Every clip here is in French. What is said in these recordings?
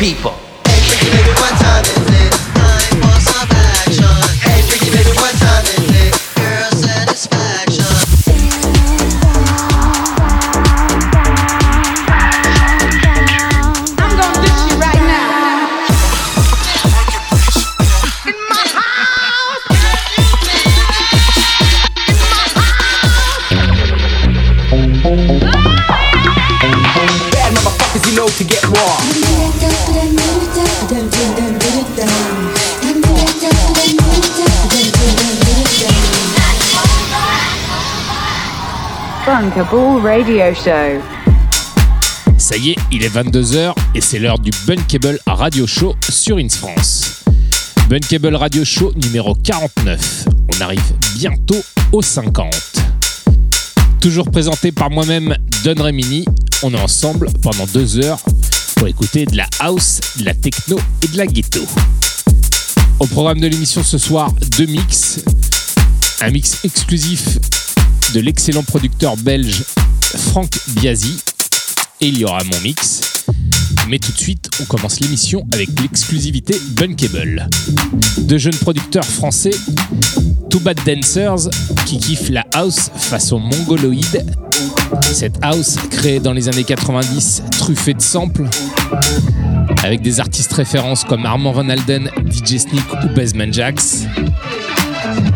people. Radio Show. Ça y est, il est 22h et c'est l'heure du Bunkable Radio Show sur Ins France. Bunkable Radio Show numéro 49. On arrive bientôt aux 50. Toujours présenté par moi-même, Don Remini. On est ensemble pendant deux heures pour écouter de la house, de la techno et de la ghetto. Au programme de l'émission ce soir, deux mix. Un mix exclusif de l'excellent producteur belge Franck Biasi. Et il y aura mon mix. Mais tout de suite, on commence l'émission avec l'exclusivité Bunkable. Deux jeunes producteurs français, Two Bad Dancers, qui kiffent la house façon mongoloïde. Cette house créée dans les années 90, truffée de samples, avec des artistes références comme Armand Van DJ Sneak ou Basement Jax.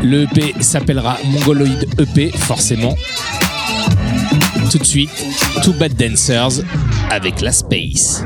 Le EP s'appellera Mongoloid EP, forcément. Tout de suite, Two Bad Dancers avec la Space.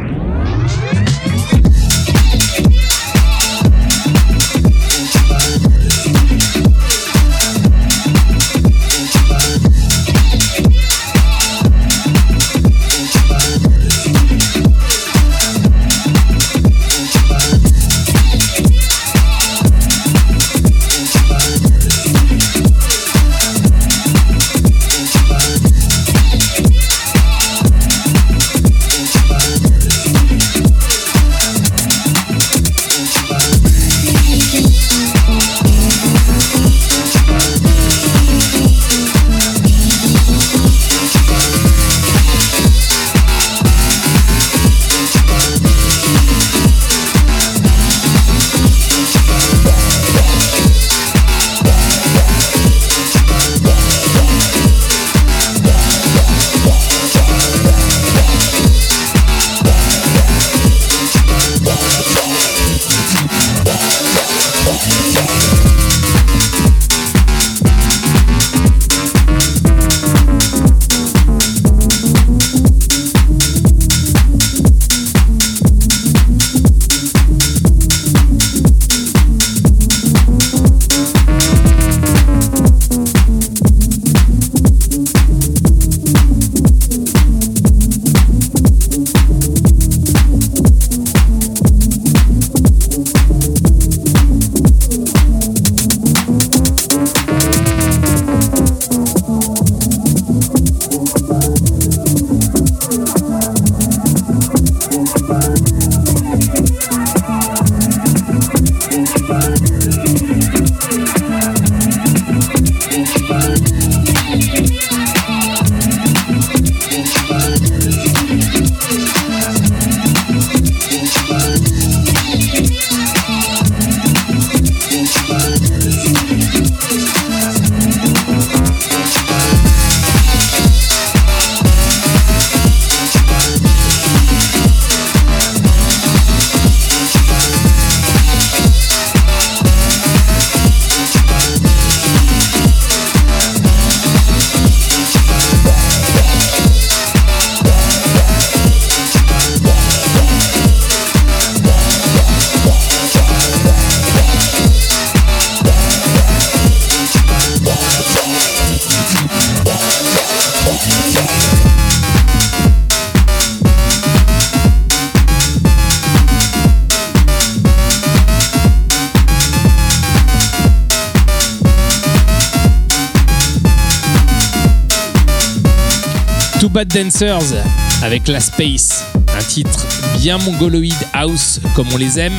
Bad Dancers avec La Space, un titre bien mongoloïde house comme on les aime,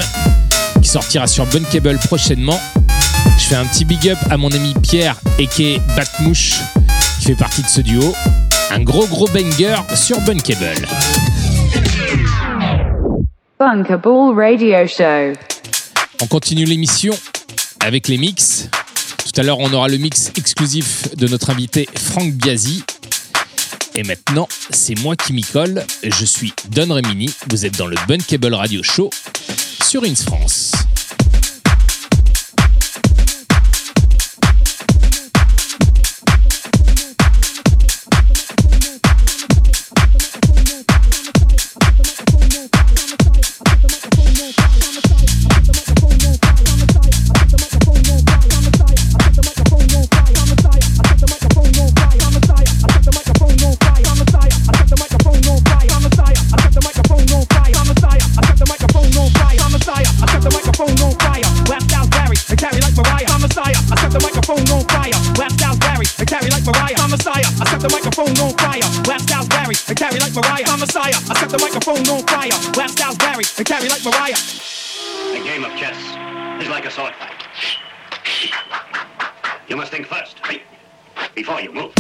qui sortira sur Bunkable prochainement. Je fais un petit big up à mon ami Pierre, aka Batmouche, qui fait partie de ce duo. Un gros gros banger sur Bunkable. Bunkable Radio Show. On continue l'émission avec les mix. Tout à l'heure, on aura le mix exclusif de notre invité Franck Biasi. Et maintenant, c'est moi qui m'y colle. Je suis Don Remini. Vous êtes dans le Bunkable Radio Show sur Ins France. and carry like Mariah. A game of chess is like a sword fight. You must think first before you move.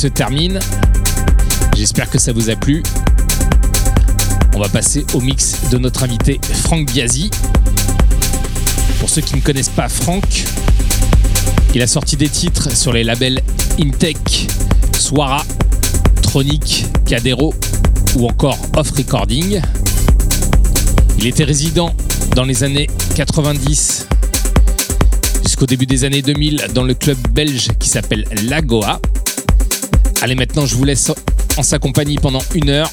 Se termine. J'espère que ça vous a plu. On va passer au mix de notre invité Franck Biasi. Pour ceux qui ne connaissent pas Franck, il a sorti des titres sur les labels Intech, Swara, Tronic, Cadero ou encore Off Recording. Il était résident dans les années 90 jusqu'au début des années 2000 dans le club belge qui s'appelle Lagoa. Allez, maintenant je vous laisse en sa compagnie pendant une heure.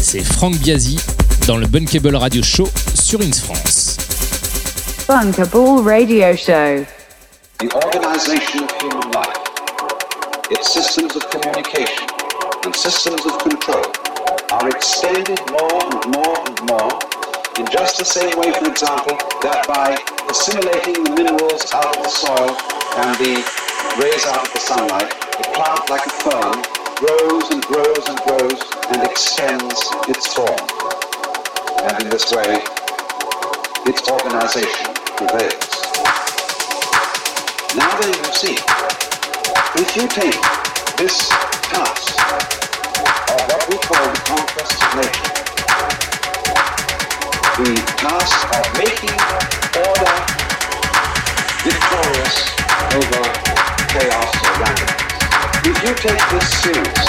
C'est Franck Biasi dans le Bunkable Radio Show sur Ins France. Bunkable Radio Show. the organization of human life, its systems of communication and systems of control are extended more and more and more in just the same way, for example, that by assimilating the minerals out of the soil and the rays out of the sunlight, plant like a fern grows and grows and grows and extends its form. And in this way, its organization prevails. Now that you see, if you take this task of what we call the conquest of nature, the task of making order victorious over chaos randomness, if you take this serious,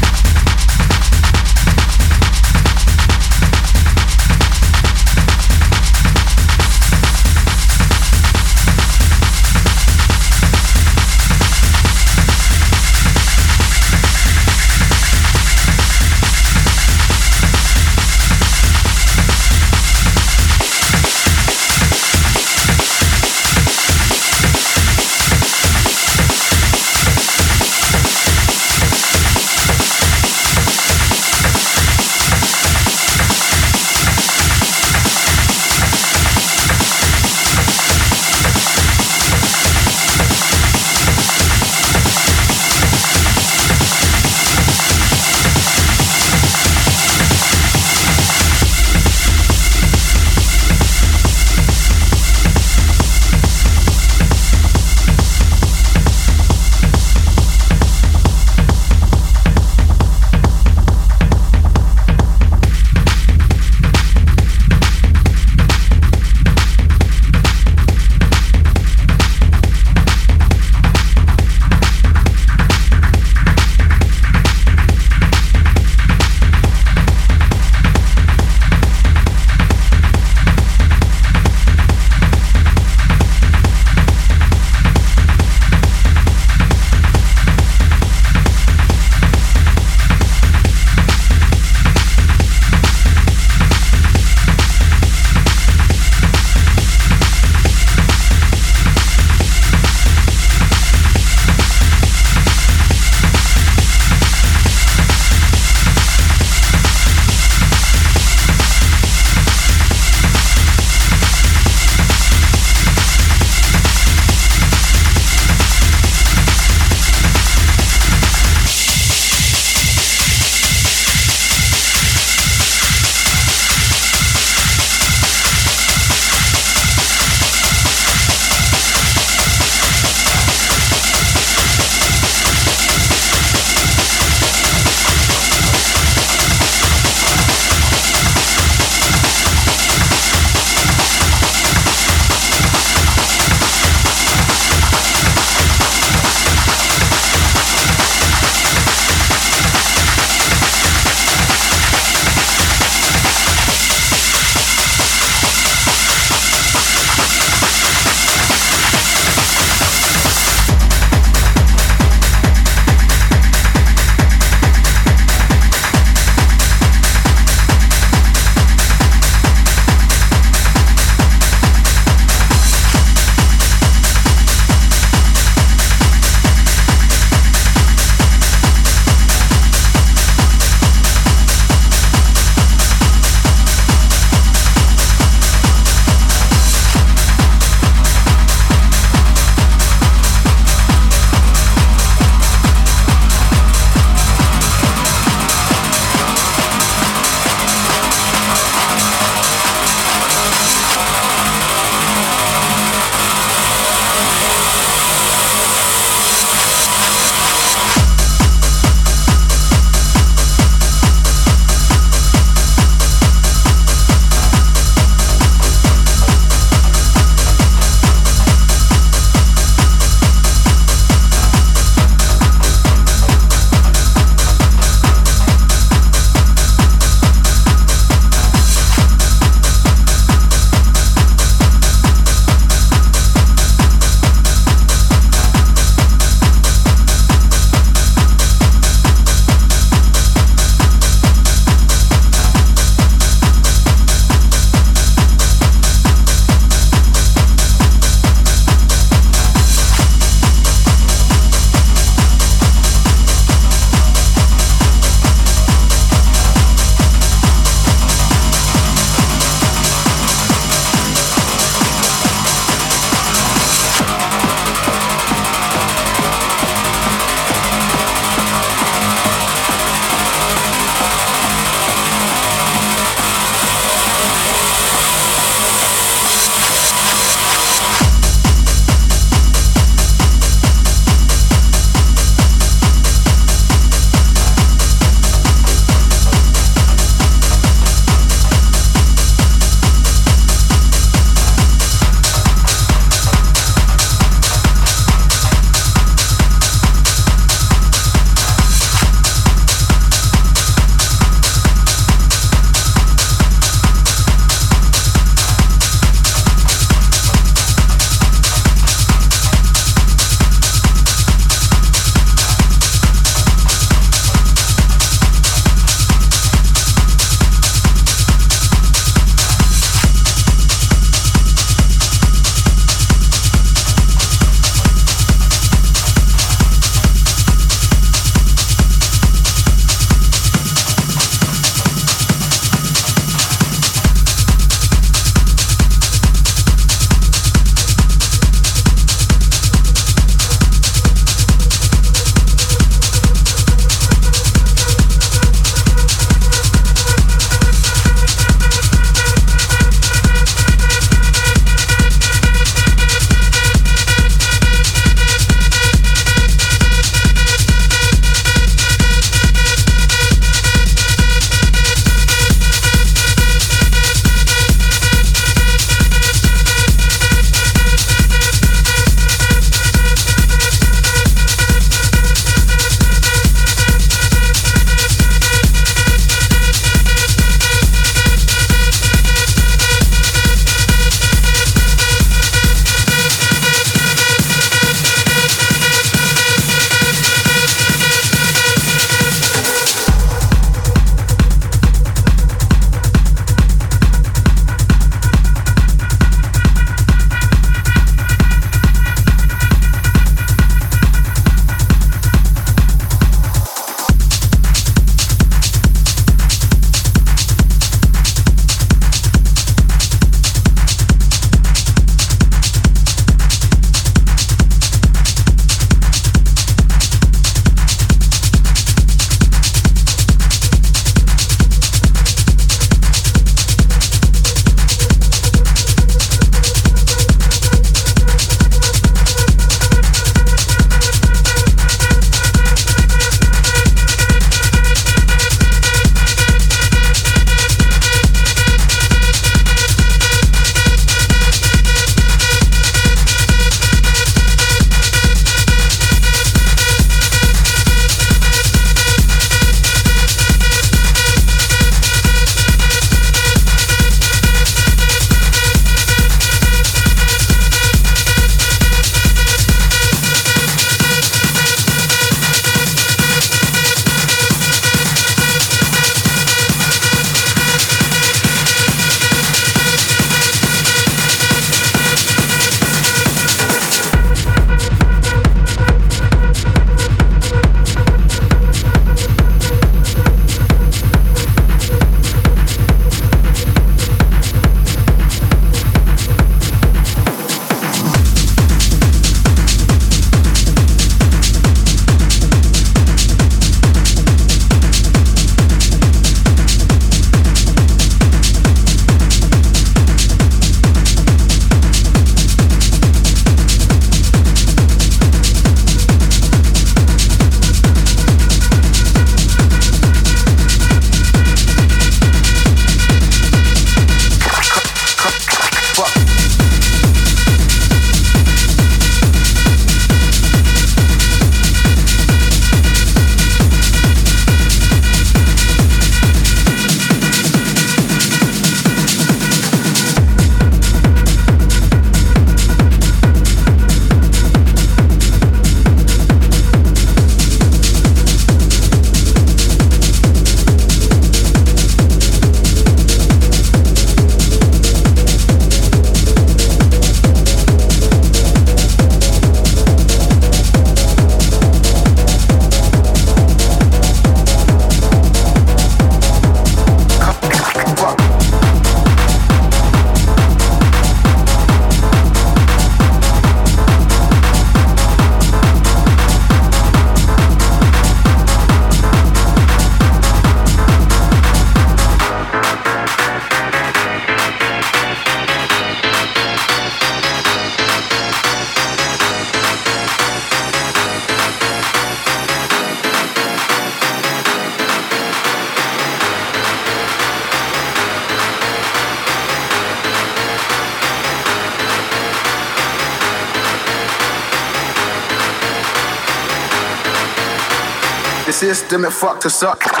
damn it, fuck to suck.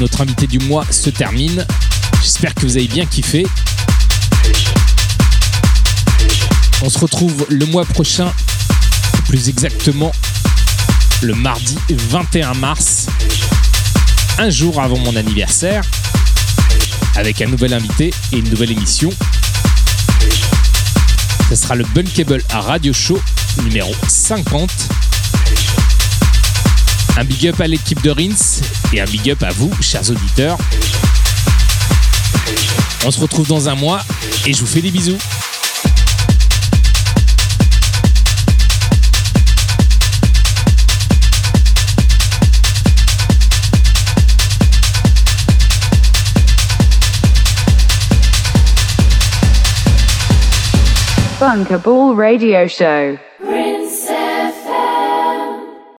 Notre invité du mois, se termine. J'espère que vous avez bien kiffé. On se retrouve le mois prochain, plus exactement le mardi 21 mars, un jour avant mon anniversaire, avec un nouvel invité et une nouvelle émission. Ce sera le Bunkable à Radio Show numéro 50. Un big up à l'équipe de Rins et un big up à vous, chers auditeurs. On se retrouve dans un mois et je vous fais des bisous. Bunker Ball Radio Show.